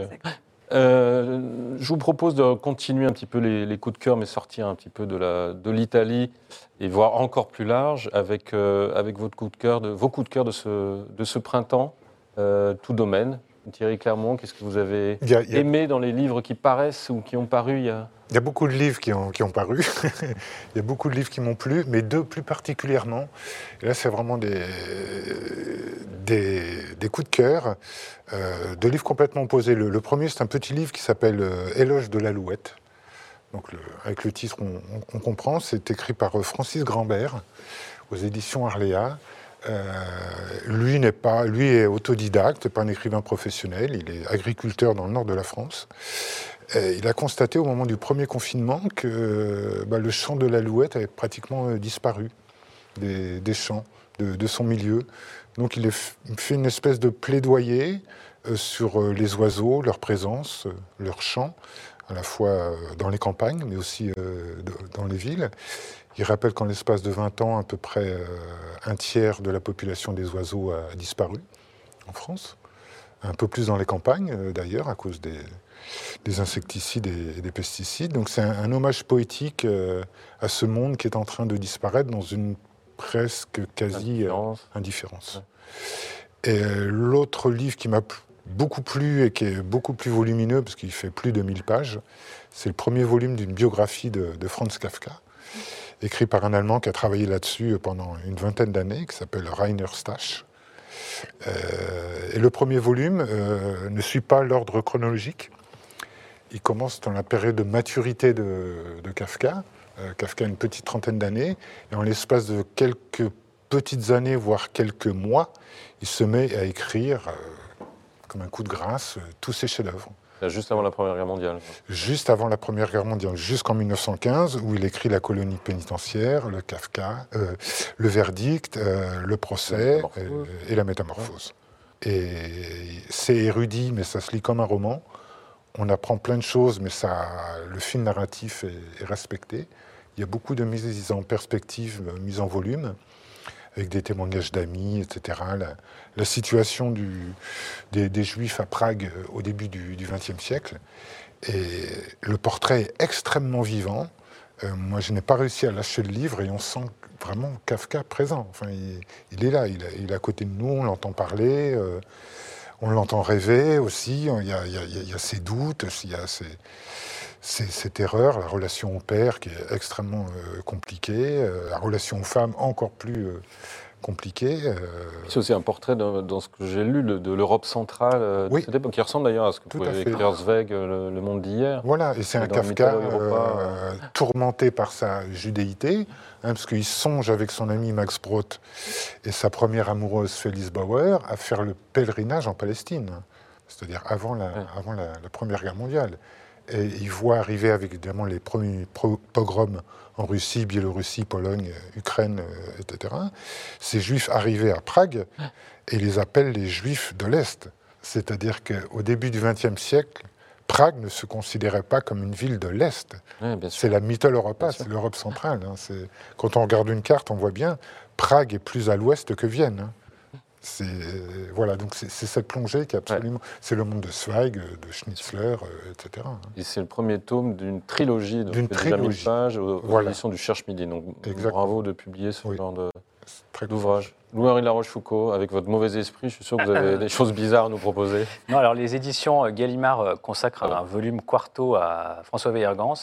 euh. Je vous propose de continuer un petit peu les, les coups de cœur, mais sortir un petit peu de l'Italie et voir encore plus large avec, euh, avec votre coup de cœur, de, vos coups de cœur de ce, de ce printemps, tout domaine. Thierry Clermont, qu'est-ce que vous avez Il y a, il y a- aimé dans les livres qui paraissent ou qui ont paru il y a... il y a beaucoup de livres qui ont, qui ont paru. il y a beaucoup de livres qui m'ont plu, mais deux plus particulièrement. Et là, c'est vraiment des, des, des coups de cœur. euh, deux livres complètement opposés. Le, le premier, c'est un petit livre qui s'appelle euh, Éloge de l'alouette. Donc, le- avec le titre, on, on- on comprend. C'est écrit par euh, Francis Grambert aux éditions Arléa. Euh, lui n'est pas, lui est autodidacte, pas un écrivain professionnel. Il est agriculteur dans le nord de la France. Il a constaté au moment du premier confinement que bah, le chant de l'alouette avait pratiquement euh, disparu des, chants de, de son milieu. Donc il a fait une espèce de plaidoyer euh, sur les oiseaux, leur présence, leur chant, à la fois dans les campagnes, mais aussi dans les villes. Il rappelle qu'en l'espace de 20 ans, à peu près euh, un tiers de la population des oiseaux a disparu en France. un peu plus dans les campagnes euh, d'ailleurs, à cause des, des insecticides et, des pesticides. Donc c'est un, un hommage poétique euh, à ce monde qui est en train de disparaître dans une presque quasi euh, Indifférence. Et euh, l'autre livre qui m'a beaucoup plu et qui est beaucoup plus volumineux, parce qu'il fait plus de 1000 pages, c'est le premier volume d'une biographie de, de Franz Kafka, écrit par un Allemand qui a travaillé là-dessus pendant une vingtaine d'années, qui s'appelle Rainer Stasch. Euh, et le premier volume euh, ne suit pas l'ordre chronologique. Il commence dans la période de maturité de, Kafka. Euh, Kafka a une petite trentaine d'années, et en l'espace de quelques petites années, voire quelques mois, il se met à écrire, euh, comme un coup de grâce, tous ses chefs-d'œuvre. Juste avant la Première Guerre mondiale. Juste avant la Première Guerre mondiale, jusqu'en 1915, où il écrit La colonie pénitentiaire, le Kafka, euh, le verdict, euh, le procès La euh, et la métamorphose. Et c'est érudit, mais ça se lit comme un roman. On apprend plein de choses, mais ça, le fil narratif est, est respecté. Il y a beaucoup de mises en perspective, mises en volume, avec des témoignages d'amis, etc. La, situation des, Juifs à Prague euh, au début du XXe siècle. Et le portrait est extrêmement vivant. Euh, moi, je n'ai pas réussi à lâcher le livre et on sent vraiment Kafka présent. Enfin, il, est là, il, est- à côté de nous, on l'entend parler, euh, on l'entend rêver aussi. Il y a ses doutes, il y a ses, ses terreurs, la relation au père qui est extrêmement euh, compliquée, euh, la relation aux femmes encore plus euh, compliquée. euh, C'est aussi un portrait de- dans ce que j'ai lu de, de l'Europe centrale de Oui. cette époque, qui ressemble d'ailleurs à ce que Tout pouvait écrire Zweig, le, le monde d'hier. Voilà, et c'est un Kafka euh, tourmenté par sa judéité, hein, parce qu'il songe avec son ami Max Brod et sa première amoureuse Félix Bauer à faire le pèlerinage en Palestine, c'est-à-dire avant, la, Ouais. avant la, la Première Guerre mondiale. Et il voit arriver avec évidemment les premiers pogroms en Russie, Biélorussie, Pologne, euh, Ukraine, euh, etc. Ces juifs arrivaient à Prague et les appelle les juifs de l'Est. C'est-à-dire qu'au début du XXe siècle, Prague ne se considérait pas comme une ville de l'Est. C'est la Mitteleuropa, c'est l'Europe centrale. hein. Quand on regarde une carte, on voit bien Prague est plus à l'ouest que Vienne. hein. C'est voilà, donc c'est cette plongée qui est absolument. C'est le monde de Zweig, de Schnitzler, euh, etc. hein. Et c'est le premier tome d'une trilogie de D'une déjà 1000 trilogie. pages aux, aux Voilà. éditions du Cherche Midi. Donc Exactement. bravo de publier ce Oui. genre d'ouvrage. Louis-Henri Larochefoucauld, avec votre mauvais esprit, je suis sûr que vous avez des choses bizarres à nous proposer. Non, alors les éditions euh, Gallimard euh, consacrent un volume quarto à François Weiergans,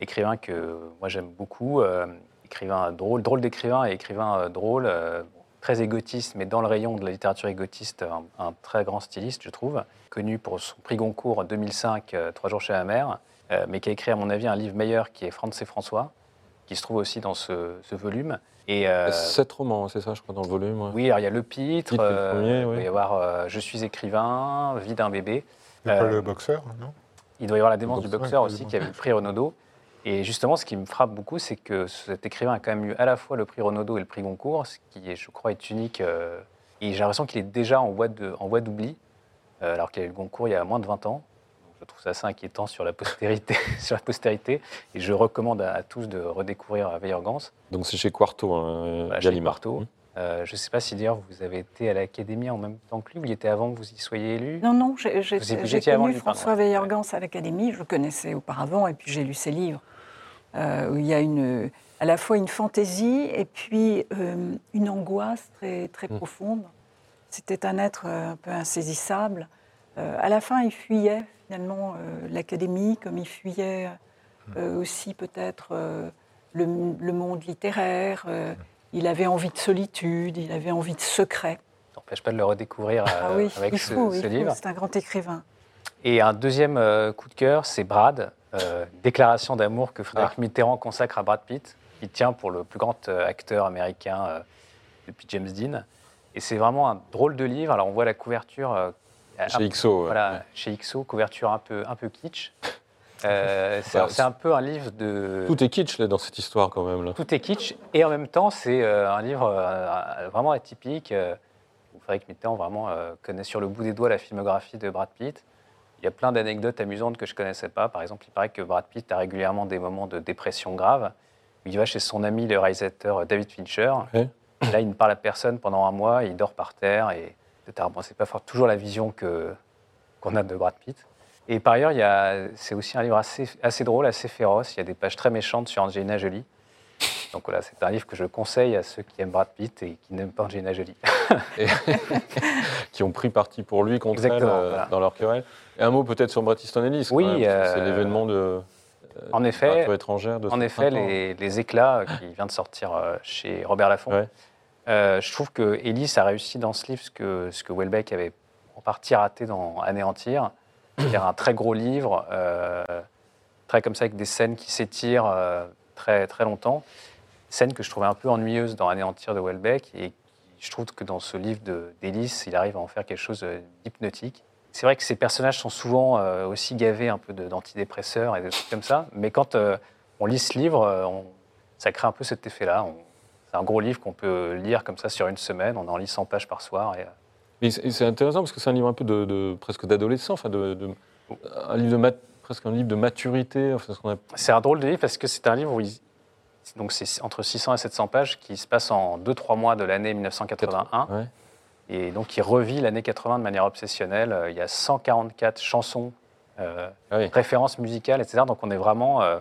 écrivain que moi j'aime beaucoup, euh, écrivain drôle, drôle d'écrivain et écrivain euh, drôle, euh, très égotiste, mais dans le rayon de la littérature égotiste, un, un très grand styliste, je trouve, connu pour son prix Goncourt en 2005, euh, Trois jours chez la mer, euh, mais qui a écrit à mon avis un livre meilleur qui est France et François, qui se trouve aussi dans ce, ce volume. Et, euh, Sept romans, c'est ça, je crois, dans le volume. ouais. oui, alors il y a le pitre, Pitre, le euh, premier, il oui. doit y avoir euh, Je suis écrivain, Vie d'un bébé. Il y a pas le boxeur, non? Il doit y avoir La démence du boxeur, aussi, qui avait le prix Renaudot. Et justement, ce qui me frappe beaucoup, c'est que cet écrivain a quand même eu à la fois le prix Renaudot et le prix Goncourt, ce qui, est, je crois, est unique. euh, et j'ai l'impression qu'il est déjà en voie d'oubli, euh, alors qu'il a eu le Goncourt il y a moins de 20 ans. Donc, je trouve ça assez inquiétant sur la postérité. sur la postérité. Et je recommande à, à tous de redécouvrir Weiergans. Donc c'est chez Quarto, hein, Voilà, chez. Quarto. Euh, je ne sais pas si d'ailleurs vous avez été à l'Académie en même temps que lui, ou il était avant que vous y soyez élu? Non, non, j'ai Vous y- vous étiez connu lui. François Weiergans à l'Académie, je le connaissais auparavant, et puis j'ai lu ses livres, euh, où il y a une, à la fois une fantaisie et puis euh, une angoisse très, très Mm. profonde. C'était un être un peu insaisissable. Euh, à la fin, il fuyait finalement euh, l'Académie, comme il fuyait euh, aussi peut-être euh, le, le monde littéraire. euh, il avait envie de solitude, il avait envie de secret. Ça n'empêche pas de le redécouvrir euh, Ah oui, avec il ce, faut, ce livre. c'est un grand écrivain. Et un deuxième euh, coup de cœur, c'est Brad, euh, déclaration d'amour que Frédéric Ah. Mitterrand consacre à Brad Pitt. Il tient pour le plus grand euh, acteur américain euh, depuis James Dean. Et c'est vraiment un drôle de livre. Alors on voit la couverture euh, Chez XO. ouais. chez XO, couverture un peu, un peu kitsch. Euh, c'est Bah, un peu un livre de... Tout est kitsch là, dans cette histoire quand même. Là. Tout est kitsch et en même temps c'est euh, un livre euh, vraiment atypique euh, où Frédéric Mitterrand vraiment connaît sur le bout des doigts la filmographie de Brad Pitt. Il y a plein d'anecdotes amusantes que je connaissais pas. Par exemple, il paraît que Brad Pitt a régulièrement des moments de dépression grave. Il va chez son ami le réalisateur David Fincher. Là, il ne parle à personne pendant un mois, il dort par terre et bon, c'est pas toujours la vision que qu'on a de Brad Pitt. Et par ailleurs, il y a, c'est aussi un livre assez, assez drôle, assez féroce. Il y a des pages très méchantes sur Angelina Jolie. Donc voilà, c'est un livre que je conseille à ceux qui aiment Brad Pitt et qui n'aiment pas Angelina Jolie. qui ont pris parti pour lui contre elle euh, voilà. dans leur querelle. Et un mot peut-être sur Bret Easton Ellis. Oui, même, que c'est euh, l'événement de En effet, littérature étrangère de En effet, les, les éclats euh, qui vient de sortir euh, chez Robert Laffont, Ouais. euh, je trouve que Ellis a réussi dans ce livre ce que, ce que Welbeck avait en partie raté dans Anéantir, c'est-à-dire un très gros livre, euh, très comme ça avec des scènes qui s'étirent euh, très, très longtemps, scènes que je trouvais un peu ennuyeuses dans Anéantir de Welbeck et qui, je trouve que dans ce livre d'Ellis, il arrive à en faire quelque chose euh, d'hypnotique. C'est vrai que ces personnages sont souvent aussi gavés un peu d'antidépresseurs et de trucs comme ça, mais quand on lit ce livre, ça crée un peu cet effet-là. C'est un gros livre qu'on peut lire comme ça sur une semaine, on en lit 100 pages par soir. C'est c'est intéressant parce que c'est un livre un peu de, de- presque d'adolescent, enfin de, de- un livre de mat- presque un livre de maturité. Enfin, ce qu'on a- C'est un drôle de livre parce que c'est un livre où il- donc c'est entre 600 et 700 pages qui se passe en 2-3 mois de l'année 1981. Ouais. Et donc il revit l'année 80 de manière obsessionnelle. Euh, Il y a 144 chansons, euh, Ah oui, références musicales, etc. Donc on est vraiment euh,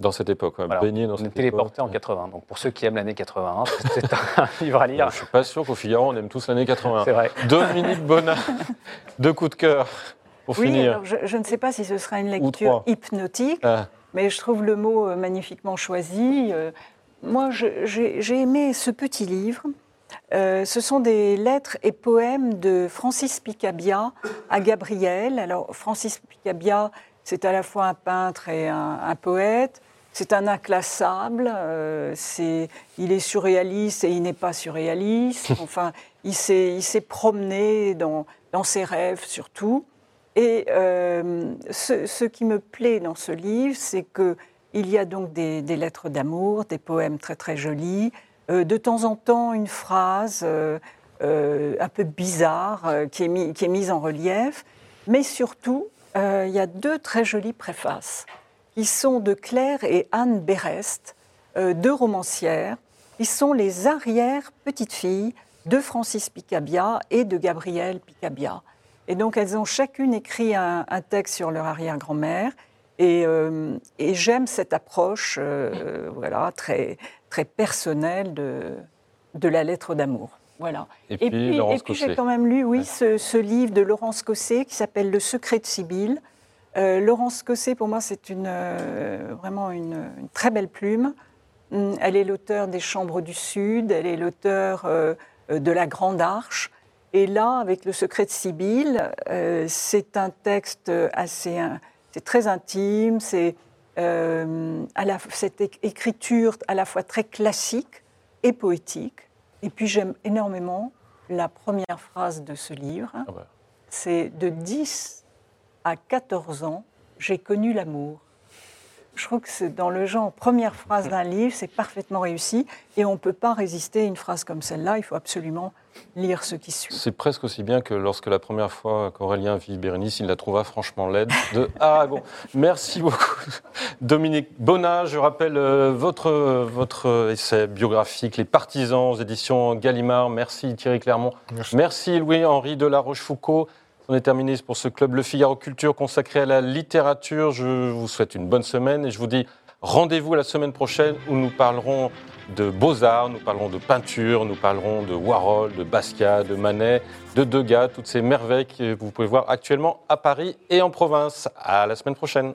dans cette époque, ouais, voilà, baigné dans on est cette téléporté en époque. 80. Donc pour ceux qui aiment l'année 81, c'est un livre à lire. Je suis pas sûr qu'au Figaro, on aime tous l'année 80. C'est vrai. Dominique Bonnat, deux coups de cœur pour Oui, finir. alors je, je ne sais pas si ce sera une lecture hypnotique, Ah, mais je trouve le mot euh, magnifiquement choisi. Euh, Moi, je- j'ai j'ai aimé ce petit livre. Euh, ce sont des lettres et poèmes de Francis Picabia à Gabriel. Alors, Francis Picabia, c'est à la fois un peintre et un, un poète. C'est un inclassable. euh, c'est- il est surréaliste et il n'est pas surréaliste. Enfin, il s'est il s'est promené dans, dans ses rêves surtout. Et euh, ce, ce qui me plaît dans ce livre, c'est que il y a donc des, des lettres d'amour, des poèmes très très jolis, euh, de temps en temps une phrase euh, un peu bizarre qui, est qui est mise en relief, mais surtout euh, il y a deux très jolies préfaces qui sont de Claire et Anne Berest, euh, deux romancières, qui sont les arrières petites filles de Francis Picabia et de Gabrielle Picabia. Et donc elles ont chacune écrit un, texte sur leur arrière-grand-mère. Et, euh, j'aime cette approche voilà, très, très personnelle de la lettre d'amour. Voilà. Et puis, j'ai quand même lu, oui, Ouais. ce, ce livre de Laurence Cosset qui s'appelle Le secret de Sibylle. Euh, Laurence Cosset, pour moi, c'est une, euh, vraiment une, une très belle plume. Hum, Elle est l'auteur des Chambres du Sud, elle est l'auteur euh, de La Grande Arche. Et là, avec Le secret de Sibylle, c'est un texte assez, c'est très intime, c'est cette écriture à la fois très classique et poétique. Et puis j'aime énormément la première phrase de ce livre. Ah bah. C'est de 10 à 14 ans, j'ai connu l'amour. Je trouve que c'est dans le genre première phrase d'un livre, c'est parfaitement réussi et on ne peut pas résister à une phrase comme celle-là. Il faut absolument lire ce qui suit. C'est presque aussi bien que lorsque la première fois qu'Aurélien vit Bérénice, il la trouva franchement laide de Aragon. Merci beaucoup. Dominique Bonnat, je rappelle euh, votre, votre essai biographique, Les partisans aux éditions Gallimard. Merci Thierry Clermont. Merci. Merci Louis-Henri de la Rochefoucauld. On est terminé pour ce club Le Figaro Culture consacré à la littérature. Je vous souhaite une bonne semaine et je vous dis rendez-vous la semaine prochaine où nous parlerons de beaux-arts, nous parlerons de peinture, nous parlerons de Warhol, de Basquiat, de Manet, de Degas, toutes ces merveilles que vous pouvez voir actuellement à Paris et en province. À la semaine prochaine.